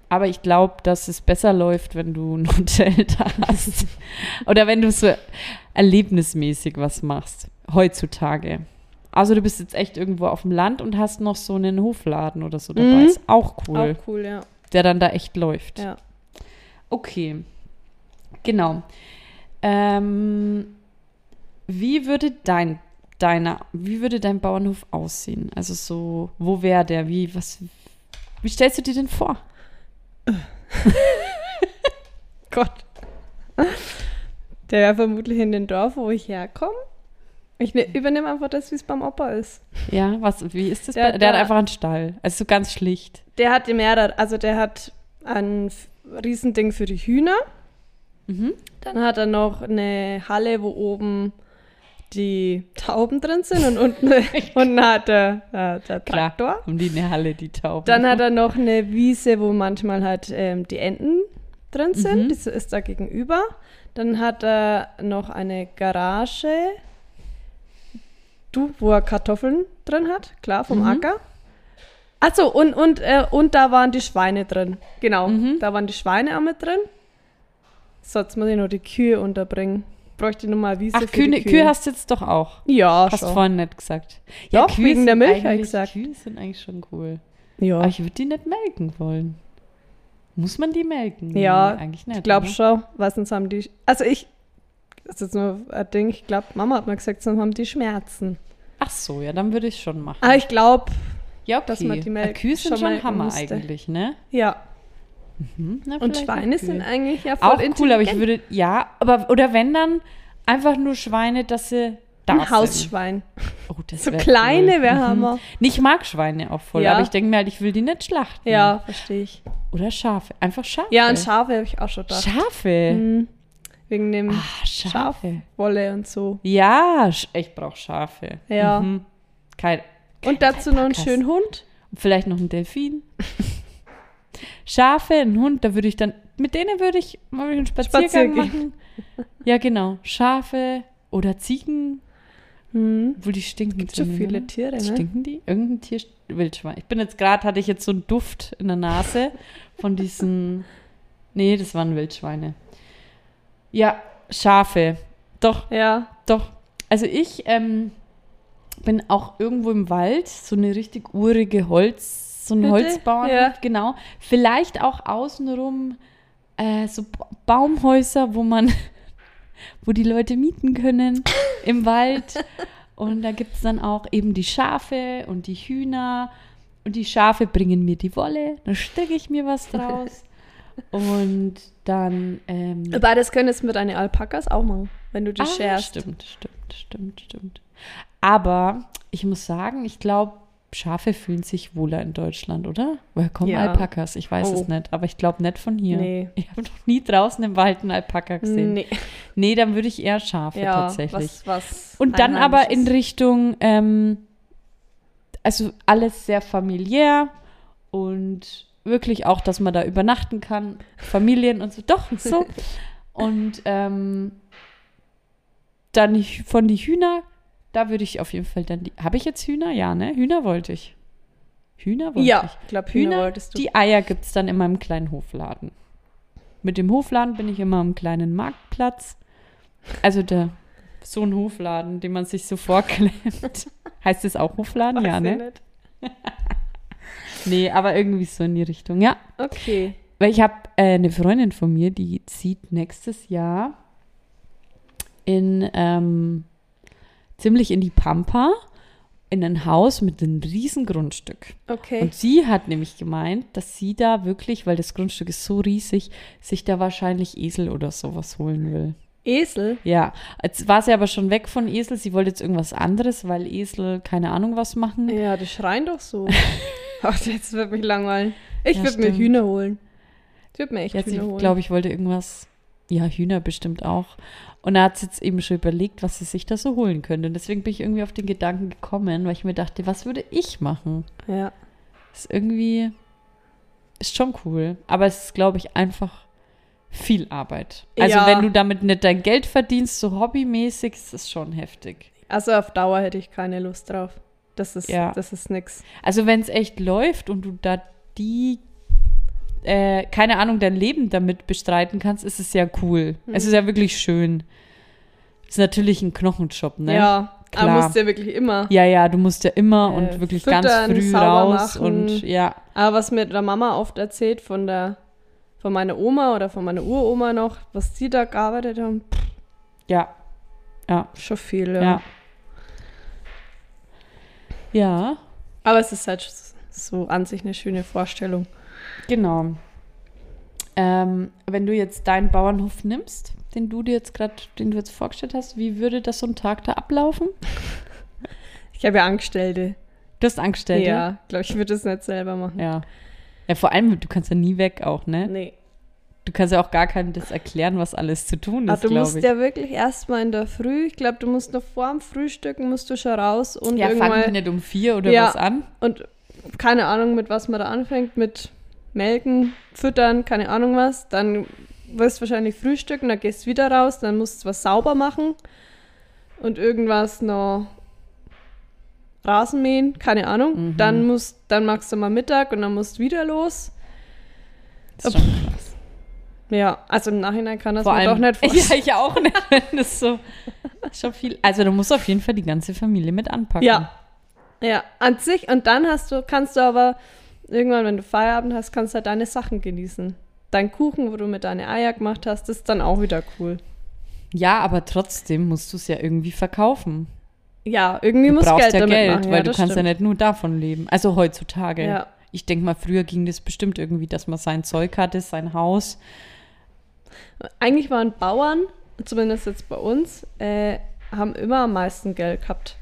Aber ich glaube, dass es besser läuft, wenn du ein Hotel da hast. Oder wenn du so erlebnismäßig was machst. Heutzutage. Also du bist jetzt echt irgendwo auf dem Land und hast noch so einen Hofladen oder so dabei. Mhm. Ist auch cool. Auch cool, ja. Der dann da echt läuft. ja. Okay. Genau. Ähm, wie würde dein deiner, wie würde dein Bauernhof aussehen? Also so, wo wäre der? Wie, was, wie stellst du dir den vor? Gott. Der wäre vermutlich in dem Dorf, wo ich herkomme. Ich ne, übernehme einfach das, wie es beim Opa ist. Ja, was, wie ist das? Der- bei, der hat der- einfach einen Stall. Also so ganz schlicht. Der hat mehrere, also der hat ein Riesending für die Hühner. Mhm. Dann hat er noch eine Halle, wo oben die Tauben drin sind und unten, unten hat er äh, der Klar. Traktor. Um die eine Halle, die Tauben. Dann hat er noch eine Wiese, wo manchmal halt ähm, die Enten drin sind. Mhm. Das ist da gegenüber. Dann hat er noch eine Garage, du, wo er Kartoffeln drin hat, klar, vom Mhm. Acker. Achso, und, und, äh, und da waren die Schweine drin. Genau, Mhm. da waren die Schweine auch mit drin. So, jetzt muss ich noch die Kühe unterbringen. Bräuchte nur mal Wiese Ach, für Kühe, die Kühe. Kühe hast du jetzt doch auch. ja, Hast schon. vorhin nicht gesagt. Doch, wegen der Milch, hab ich gesagt. Kühe sind eigentlich schon cool. Ja, Aber ich würde die nicht melken wollen. Muss man die melken? Ja, Nee, eigentlich nicht. Ich glaube schon, weil sonst haben die. Also ich. Das ist jetzt nur ein Ding. Ich glaube, Mama hat mal gesagt, sonst haben die Schmerzen. Ach so, ja, dann würde ich schon machen. Aber ich glaube, ja, okay. dass man die Ja, Melk Kühe sind schon schon melken Hammer musste. eigentlich, ne? ja. Hm, na, Und Schweine sind eigentlich ja voll auch cool, aber ich würde, ja, aber, oder wenn dann einfach nur Schweine, dass sie da Ein sind. Hausschwein. Oh, das So kleine cool. wäre Mhm. Hammer. Ich mag Schweine auch voll, Ja. aber ich denke mir halt, ich will die nicht schlachten. Ja, verstehe ich. Oder Schafe. Einfach Schafe. Ja, und Schafe habe ich auch schon gedacht. Schafe. Mhm. Wegen dem Ah, Schafe. Schafwolle und so. Ja, ich brauche Schafe. Ja. Mhm. Kein, Und dazu noch einen schönen Hund. Vielleicht noch ein Delfin. Schafe, ein Hund, da würde ich dann, mit denen würde ich mal einen Spaziergang Spazieren machen. Ja, genau. Schafe oder Ziegen, Mhm. obwohl die stinken. Gibt so viele oder? Tiere, ne? Stinken die? Irgendein Tier, Wildschwein. Ich bin jetzt gerade, hatte ich jetzt so einen Duft in der Nase von diesen, nee, das waren Wildschweine. Ja, Schafe. Doch, Ja. doch. Also ich ähm, bin auch irgendwo im Wald, so eine richtig urige Holz, so ein Hütte? Holzbauern, Ja. genau. Vielleicht auch außenrum äh, so Ba- Baumhäuser, wo man, wo die Leute mieten können im Wald. Und da gibt es dann auch eben die Schafe und die Hühner. Und die Schafe bringen mir die Wolle, dann stecke ich mir was draus. Und dann ähm, Aber das könntest du mit deinen Alpakas auch machen, wenn du die Ah, scherst. Stimmt, stimmt, stimmt, stimmt. Aber ich muss sagen, ich glaube, Schafe fühlen sich wohler in Deutschland, oder? Woher kommen Ja. Alpakas? Ich weiß Oh. es nicht, aber ich glaube nicht von hier. Nee. Ich habe noch nie draußen im Wald einen Alpaka gesehen. Nee, Nee. dann würde ich eher Schafe Ja, tatsächlich. was, was Und dann aber in. Richtung, ähm, also alles sehr familiär und wirklich auch, dass man da übernachten kann, Familien und so. Doch, so. Und ähm, dann von die Hühner, da würde ich auf jeden Fall dann die. Habe ich jetzt Hühner? Ja, ne? Hühner wollte ich. Hühner wollte Ja, ich. ich glaube, Hühner, Hühner, wolltest du. die Eier gibt es dann in meinem kleinen Hofladen. Mit dem Hofladen bin ich immer am kleinen Marktplatz. Also der, so ein Hofladen, den man sich so vorklemmt. heißt es auch Hofladen? ja, Weiß ich ne? nicht. Nee, aber irgendwie so in die Richtung. Ja, Okay. weil ich habe äh, eine Freundin von mir, die zieht nächstes Jahr in ähm, ziemlich in die Pampa in ein Haus mit einem riesen Grundstück. Okay. Und sie hat nämlich gemeint, dass sie da wirklich, weil das Grundstück ist so riesig, sich da wahrscheinlich Esel oder sowas holen will. Esel? Ja, jetzt war sie aber schon weg von Esel. Sie wollte jetzt irgendwas anderes, weil Esel keine Ahnung was machen. Ja, die schreien doch so. Ach, jetzt wird mich langweilen. Ich Ja, würde mir. Hühner holen. Ich würde mir echt Jetzt, Hühner ich holen. glaube, ich wollte irgendwas, ja, Hühner bestimmt auch. Und da hat sie jetzt eben schon überlegt, was sie sich da so holen könnte. Und deswegen bin ich irgendwie auf den Gedanken gekommen, weil ich mir dachte, was würde ich machen? Ja. Ist irgendwie, ist schon cool. Aber es ist, glaube ich, einfach viel Arbeit. Also Ja. wenn du damit nicht dein Geld verdienst, so hobbymäßig, ist das schon heftig. Also auf Dauer hätte ich keine Lust drauf. Das ist, Ja. das ist nix. Also wenn es echt läuft und du da die, äh, keine Ahnung, dein Leben damit bestreiten kannst, ist es ja cool. Es ist ja wirklich schön. Ist natürlich ein Knochenjob, ne? Ja, Klar. aber musst ja wirklich immer. Ja, ja, du musst ja immer Äh, und wirklich füttern, ganz früh raus machen. und ja, Aber was mir der Mama oft erzählt von der von meiner Oma oder von meiner Uroma noch, was die da gearbeitet haben, pff, ja, ja, schon viel, ja. ja. Ja, Aber es ist halt so an sich eine schöne Vorstellung. Genau. Ähm, wenn du jetzt deinen Bauernhof nimmst, den du dir jetzt gerade, den du jetzt vorgestellt hast, wie würde das so ein Tag da ablaufen? Ich habe ja Angestellte. Du hast Angestellte? Ja, glaube ich, würde es nicht selber machen. Ja. Ja, vor allem, du kannst ja nie weg auch, ne? Nee. Du kannst ja auch gar keinem das erklären, was alles zu tun Aber ist, du glaube musst ich. ja wirklich erstmal in der Früh, ich glaube, du musst noch vor dem Frühstücken musst du schon raus und ja, fangen irgendwann die nicht um vier oder Ja. was an? und keine Ahnung, mit was man da anfängt, mit Melken, Füttern, keine Ahnung was. Dann wirst du wahrscheinlich frühstücken, dann gehst du wieder raus, dann musst du was sauber machen und irgendwas noch Rasenmähen, keine Ahnung. Mhm. Dann musst, dann machst du mal Mittag und dann musst du wieder los. Das ist schon krass. Ja, also im Nachhinein kann das Vor mir allem, doch nicht vorstellen. Ja, ich auch nicht. Das so schon viel. Also du musst auf jeden Fall die ganze Familie mit anpacken. Ja. Ja, an sich. Und dann hast du, kannst du aber irgendwann, wenn du Feierabend hast, kannst du halt deine Sachen genießen. Dein Kuchen, wo du mit deine Eier gemacht hast, ist dann auch wieder cool. Ja, aber trotzdem musst du es ja irgendwie verkaufen. Ja, irgendwie Du muss Geld ja damit Geld, machen. weil ja, du kannst ja stimmt. nicht nur davon leben. Also heutzutage. Ja. Ich denke mal, früher ging das bestimmt irgendwie, dass man sein Zeug hatte, sein Haus. Eigentlich waren Bauern, zumindest jetzt bei uns, äh, haben immer am meisten Geld gehabt.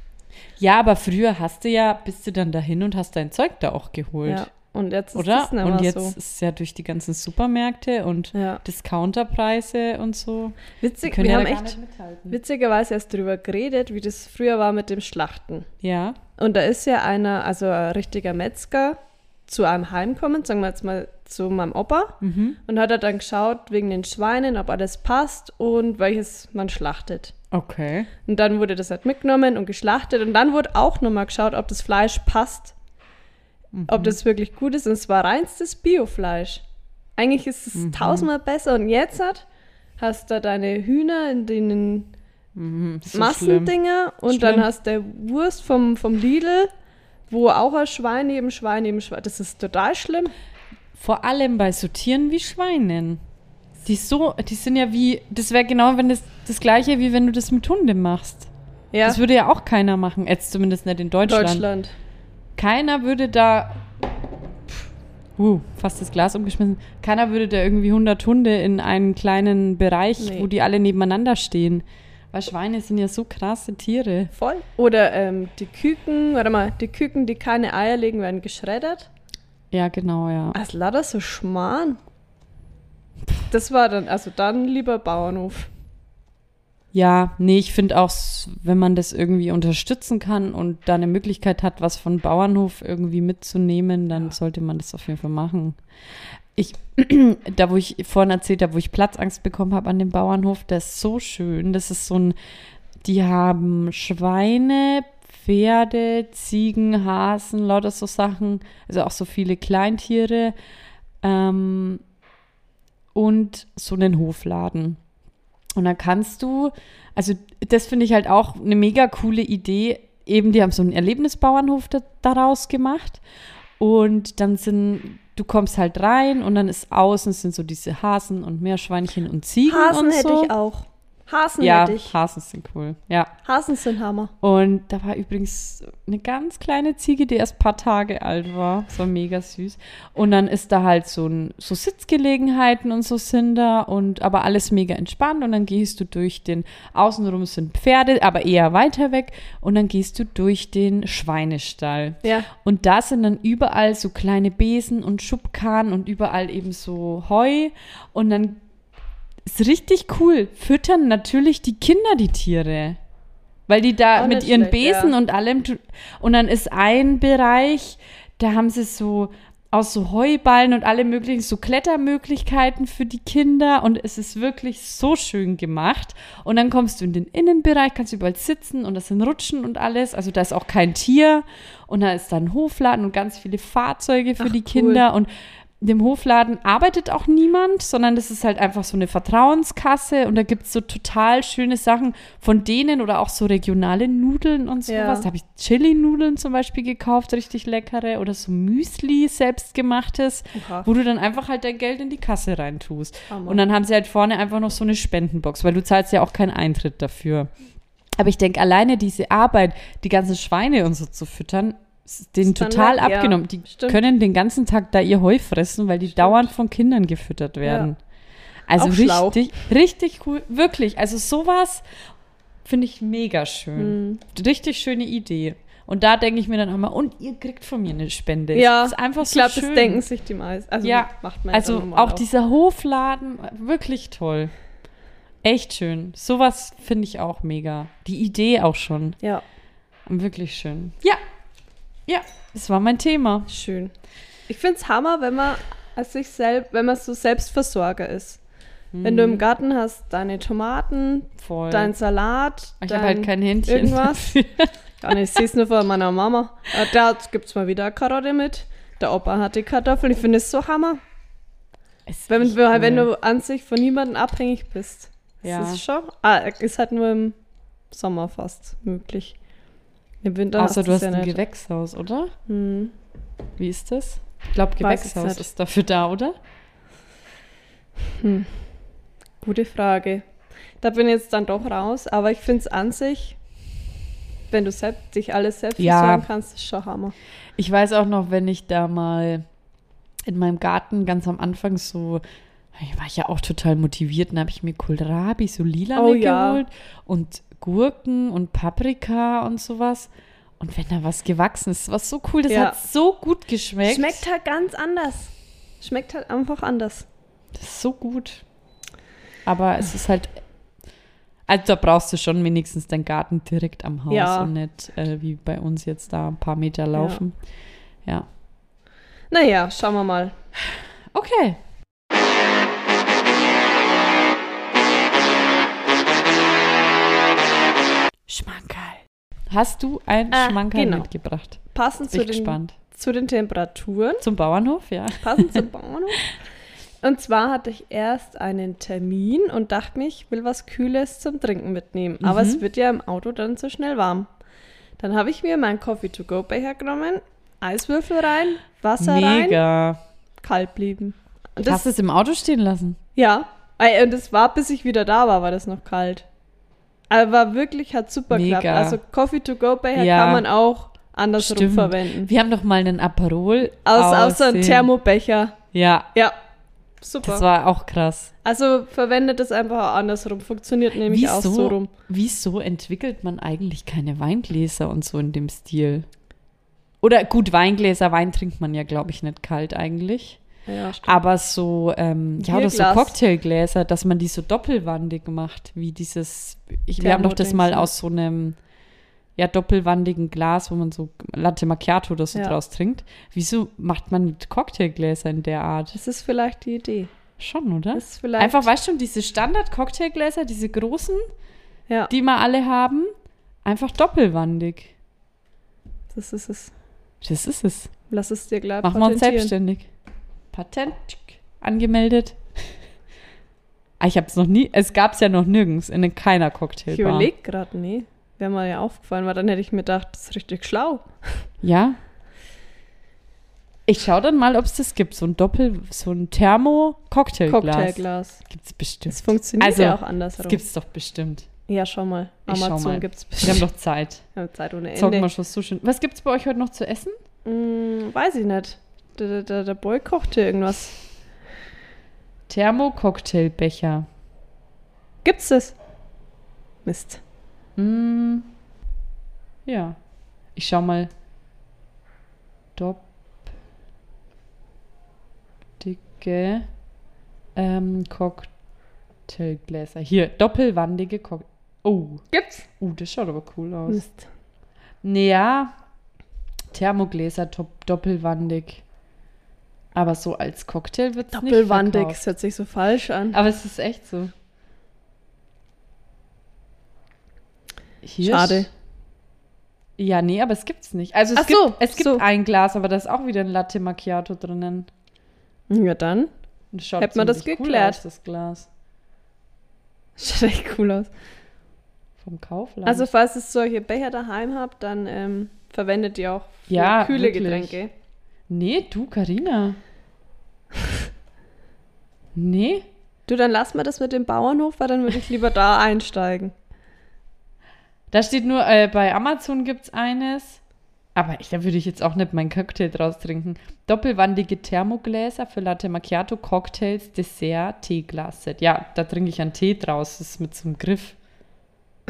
Ja, aber früher hast du ja, bist du dann dahin und hast dein Zeug da auch geholt. Ja. Und jetzt ist Oder? das nicht Und jetzt so. ist es ja durch die ganzen Supermärkte und Ja. Discounterpreise und so. Witzig, wir ja haben echt witzigerweise erst drüber geredet, wie das früher war mit dem Schlachten. Ja. Und da ist ja einer, also ein richtiger Metzger, zu einem heimkommen, sagen wir jetzt mal zu meinem Opa, Mhm. und hat er dann geschaut wegen den Schweinen, ob alles passt und welches man schlachtet. Okay. Und dann wurde das halt mitgenommen und geschlachtet und dann wurde auch nochmal geschaut, ob das Fleisch passt, Mhm. ob das wirklich gut ist. Und es war reinstes Biofleisch. Eigentlich ist es Mhm. tausendmal besser und jetzt hat, hast du deine Hühner in den Mhm. So. Massendinger und Schlimm. dann hast du Wurst vom, vom Lidl, wo auch ein Schwein neben Schwein neben Schwein. Das ist total schlimm. Vor allem bei so Tieren wie Schweinen. Die so, die sind ja wie, das wäre genau, wenn das das gleiche, wie wenn du das mit Hunden machst. Ja, Das würde ja auch keiner machen, jetzt zumindest nicht in Deutschland. Deutschland. Keiner würde da, uh, fast das Glas umgeschmissen, keiner würde da irgendwie 100 Hunde in einen kleinen Bereich, Nee. wo die alle nebeneinander stehen. Weil Schweine sind ja so krasse Tiere. Voll. Oder ähm, die Küken, warte mal, die Küken, die keine Eier legen, werden geschreddert. Ja, genau, ja. Als lauter so Schmarrn. Das war dann, also dann lieber Bauernhof. Ja, nee, ich finde auch, wenn man das irgendwie unterstützen kann und da eine Möglichkeit hat, was von Bauernhof irgendwie mitzunehmen, dann sollte man das auf jeden Fall machen. Ich, da wo ich vorhin erzählt habe, wo ich Platzangst bekommen habe an dem Bauernhof, das ist so schön. Das ist so ein, die haben Schweine, Pferde, Ziegen, Hasen, lauter so Sachen, also auch so viele Kleintiere ähm, und so einen Hofladen. Und dann kannst du, also das finde ich halt auch eine mega coole Idee. Eben, die haben so einen Erlebnisbauernhof da, daraus gemacht. Und dann sind, du kommst halt rein und dann ist außen sind so diese Hasen und Meerschweinchen und Ziegen Hasen und hätte so. ich auch. Hasen ja, hätte ich. Hasen sind cool. Ja. Hasen sind Hammer. Und da war übrigens eine ganz kleine Ziege, die erst ein paar Tage alt war. Das war mega süß. Und dann ist da halt so, ein, so Sitzgelegenheiten und so sind da und aber alles mega entspannt. Und dann gehst du durch den, außenrum sind Pferde, aber eher weiter weg. Und dann gehst du durch den Schweinestall. Ja. Und da sind dann überall so kleine Besen und Schubkarren und überall eben so Heu. Und dann ist richtig cool. Füttern natürlich die Kinder die Tiere. Weil die da Auch mit ihren schlecht, Besen ja. und allem. Und dann ist ein Bereich, da haben sie so aus so Heuballen und alle möglichen so Klettermöglichkeiten für die Kinder und es ist wirklich so schön gemacht. Und dann kommst du in den Innenbereich, kannst überall sitzen und das sind Rutschen und alles. Also da ist auch kein Tier und da ist dann Hofladen und ganz viele Fahrzeuge für Ach, die cool. Kinder und in dem Hofladen arbeitet auch niemand, sondern das ist halt einfach so eine Vertrauenskasse und da gibt es so total schöne Sachen von denen oder auch so regionale Nudeln und sowas. Ja. Da habe ich Chili-Nudeln zum Beispiel gekauft, richtig leckere oder so Müsli selbstgemachtes, Oha. wo du dann einfach halt dein Geld in die Kasse reintust. Hammer. Und dann haben sie halt vorne einfach noch so eine Spendenbox, weil du zahlst ja auch keinen Eintritt dafür. Aber ich denke, alleine diese Arbeit, die ganzen Schweine und so zu füttern, dann total ja. abgenommen. Die Stimmt. können den ganzen Tag da ihr Heu fressen, weil die dauernd von Kindern gefüttert werden. Also Auch schlau. richtig, richtig cool. Wirklich. Also sowas finde ich mega schön. Mhm. Richtig schöne Idee. Und da denke ich mir dann immer, und ihr kriegt von mir eine Spende. Ja, das ist einfach ich so glaube, schön. das denken sich die meisten. Also Ja, macht man Also normal auch dieser Hofladen, wirklich toll. Echt schön. Sowas finde ich auch mega. Die Idee auch schon. Ja, Wirklich schön. Ja. Ja, das war mein Thema. schön. Ich finde es Hammer, wenn man als sich selbst, wenn man so Selbstversorger ist. Wenn Mhm. du im Garten hast deine Tomaten, Voll. dein Salat, ich dein habe halt kein Händchen. irgendwas. Nee, ich sehe es nur von meiner Mama. Äh, Da gibt es mal wieder eine Karotte mit. Der Opa hat die Kartoffeln. Ich finde es so Hammer. Ist Wenn, wenn, wenn cool. du an sich von niemandem abhängig bist. Ja. Das ist schon. Ah, ist halt nur im Sommer fast möglich. Im Winter Außer du hast ja ein nicht. Gewächshaus, oder? Hm. Wie ist das? Ich glaube, Gewächshaus nicht. ist dafür da, oder? Gute Frage. Da bin ich jetzt dann doch raus, aber ich finde es an sich, wenn du selbst, dich alles selbst Ja. versorgen kannst, ist schon Hammer. Ich weiß auch noch, wenn ich da mal in meinem Garten ganz am Anfang so, ich war ja auch total motiviert, dann habe ich mir Kohlrabi, so lila Oh ja. geholt und Gurken und Paprika und sowas. Und wenn da was gewachsen ist, was so cool, das Ja. hat so gut geschmeckt. Schmeckt halt ganz anders. Schmeckt halt einfach anders. Das ist so gut. Aber es ist halt, also da brauchst du schon wenigstens deinen Garten direkt am Haus Ja. und nicht äh, wie bei uns jetzt da ein paar Meter laufen. ja. Naja, schauen wir mal. Okay. Hast du ein Ah, Schmankerl genau. mitgebracht? Passend zu den, gespannt. zu den Temperaturen. Zum Bauernhof, ja. Passend zum Bauernhof. Und zwar hatte ich erst einen Termin und dachte mir, ich will was Kühles zum Trinken mitnehmen. Aber Mhm. es wird ja im Auto dann zu schnell warm. Dann habe ich mir meinen Coffee-to-go-Becher genommen, Eiswürfel rein, Wasser rein, Mega. kalt blieben. Und Hast du es im Auto stehen lassen? Ja, und es war, bis ich wieder da war, war das noch kalt. Aber war wirklich, hat super Mega. geklappt. Also Coffee-to-go-Becher Ja. kann man auch andersrum Stimmt. verwenden. Wir haben doch mal einen Aperol Aus, aus so einem Thermobecher. Ja, Ja, super. das war auch krass. Also verwendet es einfach auch andersrum. Funktioniert nämlich auch so rum. wieso entwickelt man eigentlich keine Weingläser und so in dem Stil? Oder gut, Weingläser, Wein trinkt man ja, glaube ich, nicht kalt eigentlich. Ja. Aber so, ähm, ja, oder so. Cocktailgläser, dass man die so doppelwandig macht, wie dieses, ich, wir haben doch das mal aus so einem, ja, doppelwandigen Glas, wo man so Latte Macchiato oder so Ja. draus trinkt. Wieso macht man Cocktailgläser in der Art? Das ist vielleicht die Idee. Schon, oder? Das ist vielleicht, Einfach, weißt du, diese Standard-Cocktailgläser, diese großen, ja, die wir alle haben, einfach doppelwandig. das ist es. Das ist es. Lass es dir gleich Machen wir uns selbstständig. Patent angemeldet. Ah, ich habe es noch nie, es gab es ja noch nirgends in keiner Ich Cocktailbar. überlege gerade, nee. Wäre mir ja aufgefallen, weil dann hätte ich mir gedacht, das ist richtig schlau. Ja. Ich schaue dann mal, ob es das gibt. So ein Doppel, so ein Thermo-Cocktailglas. Cocktailglas. Gibt es bestimmt. Das funktioniert Also, ja auch Das andersrum. gibt es doch bestimmt. ja, schau mal. Ich Amazon mal. gibt es Wir bestimmt. haben doch Zeit. Wir haben Zeit ohne Zocken Ende. wir schon so schön. Was gibt es bei euch heute noch zu essen? Hm, weiß ich nicht. Der, der, der, Boy kochte irgendwas. Thermo-Cocktailbecher. Gibt's das? Mist. Mm, ja. Ich schau mal. Dopp. Dicke ähm, Cocktailgläser. Hier, doppelwandige Cocktail. Oh, Gibt's? uh, das schaut aber cool aus. Mist. Naja, Thermogläser top, doppelwandig. Aber so als Cocktail wird es nicht Doppelwandig. Das hört sich so falsch an. Aber es ist echt so. Hier Schade. Ja, nee, aber es gibt's nicht. Also es Ach gibt, so, es gibt so. ein Glas, aber da ist auch wieder ein Latte Macchiato drinnen. Ja, dann. Hätte man das geklärt. aus, das Glas. Schaut echt cool aus. Vom Kaufland. Also, falls ihr solche Becher daheim habt, dann ähm, verwendet ihr auch für Ja, kühle wirklich. Getränke. Nee, du, Karina. nee, Du, dann lass mal das mit dem Bauernhof, weil dann würde ich lieber da einsteigen. da steht nur, äh, bei Amazon gibt's eines. Aber ich, da würde ich jetzt auch nicht meinen Cocktail draus trinken. Doppelwandige Thermogläser für Latte Macchiato, Cocktails, Dessert, Teeglas-Set. Ja, da trinke ich einen Tee draus. Das ist mit so einem Griff.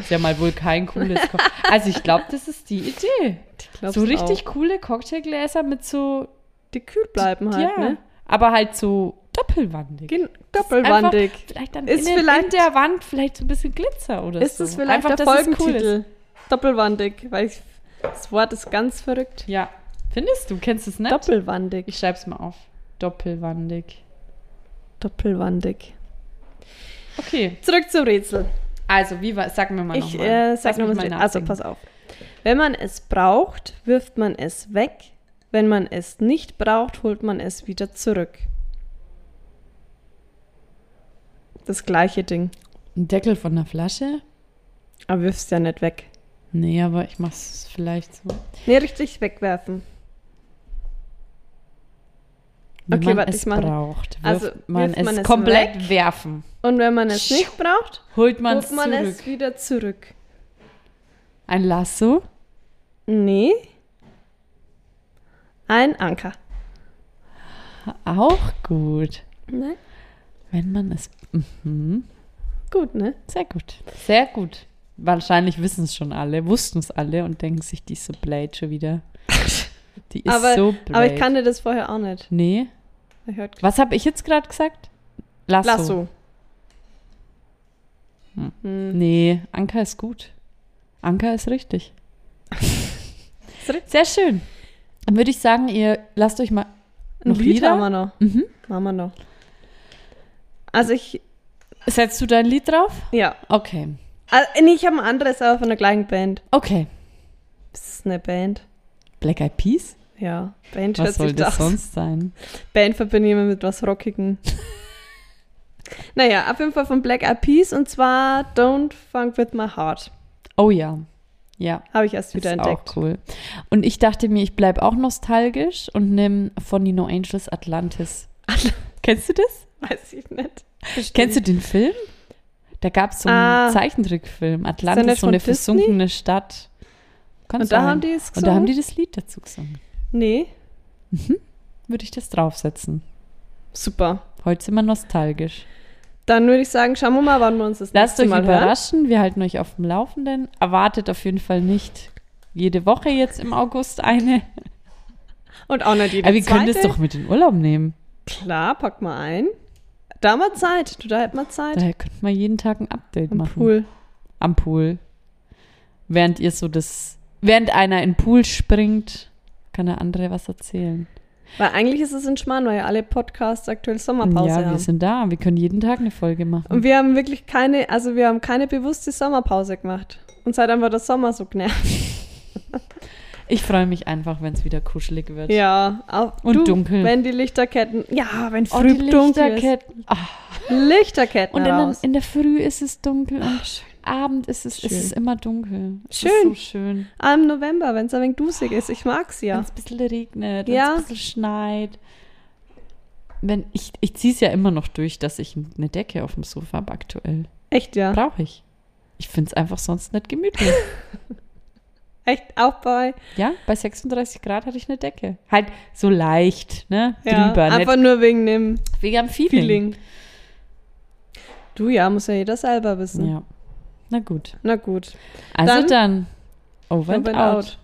Ist ja mal wohl kein cooles Co Also ich glaube, das ist die Idee. So richtig Auch. coole Cocktailgläser mit so, Die kühl bleiben halt, ja, ne? aber halt so doppelwandig. Gen- ist Doppelwandig. Einfach, vielleicht dann Ist in, vielleicht- in der Wand vielleicht so ein bisschen Glitzer oder Ist so. das vielleicht Einfach, der es cool Folgentitel? ist. Doppelwandig, weil ich, das Wort ist ganz verrückt. Ja. Findest du? Kennst du es nicht? Doppelwandig. Ich schreib's mal auf. Doppelwandig. Doppelwandig. Okay. Zurück zum Rätsel. Also, wie war, sag mir mal Ich nochmal. äh, sag nochmal, also pass auf. Wenn man es braucht, wirft man es weg. Wenn man es nicht braucht, holt man es wieder zurück. Das gleiche Ding. Ein Deckel von der Flasche? Aber wirfst ja nicht weg. Nee, aber ich mach's vielleicht so. Nee, richtig wegwerfen. Wenn Okay, man warte, es mach- braucht, wirft also man, wirft es man es komplett weg? werfen. Und wenn man es nicht braucht, Holt man es holt man zurück. es wieder zurück. Ein Lasso? Nee. Ein Anker. Auch gut. Ne? Wenn man es. Mhm. Gut, ne? Sehr gut. Sehr gut. Wahrscheinlich wissen es schon alle, wussten es alle und denken sich, die ist so blöd schon wieder. Die ist aber, so blöd. aber ich kannte das vorher auch nicht. Nee. Was habe ich jetzt gerade gesagt? Lasso. Lasso. Hm. Hm. Nee, Anker ist gut. Anker ist richtig. Ist richtig. Sehr schön. Dann würde ich sagen, ihr lasst euch mal Ein noch Lied Lieder. haben wir noch. Mhm. Haben wir noch. Also ich, Setzt du dein Lied drauf? ja. Okay. Also, nee, ich habe ein anderes, aber von der gleichen Band. Okay. Das ist eine Band. Black Eyed Peas? Ja, Band Was soll das das. sonst sein? Band verbinde ich immer mit was Rockigem. naja, auf jeden Fall von Black Eyed Peas und zwar Don't Funk With My Heart. Oh ja. Ja. Habe ich erst wieder ist entdeckt. auch cool. Und ich dachte mir, ich bleibe auch nostalgisch und nehme von Nino Angels Atlantis. Kennst du das? Weiß ich nicht. Kennst du den Film? Da gab es so einen Ah. Zeichentrickfilm. Atlantis, so eine Disney? versunkene Stadt. Kann Und da sein. haben die es Und da gesungen? haben die das Lied dazu gesungen. Nee, Würde ich das draufsetzen. super. Heute sind wir nostalgisch. Dann würde ich sagen, schauen wir mal, wann wir uns das Lasst nächste euch Mal hören. überraschen. Wir halten euch auf dem Laufenden. Erwartet auf jeden Fall nicht jede Woche jetzt im August eine. Und auch nicht jede Aber wir können das doch mit in Urlaub nehmen. Klar, pack mal ein. Da haben wir Zeit. Du, da hätten wir Zeit. Daher könnte man jeden Tag ein Update Am machen. Pool. Am Pool. Während ihr so das, während einer in den Pool springt, kann der andere was erzählen. Weil eigentlich ist es ein Schmarrn, weil ja alle Podcasts aktuell Sommerpause ja, wir haben. sind da. Wir können jeden Tag eine Folge machen. Und wir haben wirklich keine, also wir haben keine bewusste Sommerpause gemacht. Uns hat einfach der Sommer so genervt. Ich freue mich einfach, wenn es wieder kuschelig wird. Ja, auch Und du, dunkel. Wenn die Lichterketten, ja, wenn Oh, früh die dunkel Lichterketten. Ist. Lichterketten und in, raus. der- in der Früh ist es dunkel und Ach, schön. Abend ist es, ist es immer dunkel. Es Schön. Ist so schön. Am November, wenn es ein wenig dusig ist. Ich mag's Wenn ja. es ein bisschen regnet, wenn Ja. es ein bisschen schneit. Wenn ich ich ziehe es ja immer noch durch, dass ich eine Decke auf dem Sofa habe aktuell. Echt, ja. Brauche ich. Ich finde es einfach sonst nicht gemütlich. Echt, auch bei, ja, bei 36 Grad hatte ich eine Decke. Halt so leicht, ne? ja, Drüber, einfach nicht nur wegen dem wegen am Feeling. Feeling. Du, ja, muss ja jeder selber wissen. Ja. Na gut. Na gut. Also Dann- dann, over and Over and out. out.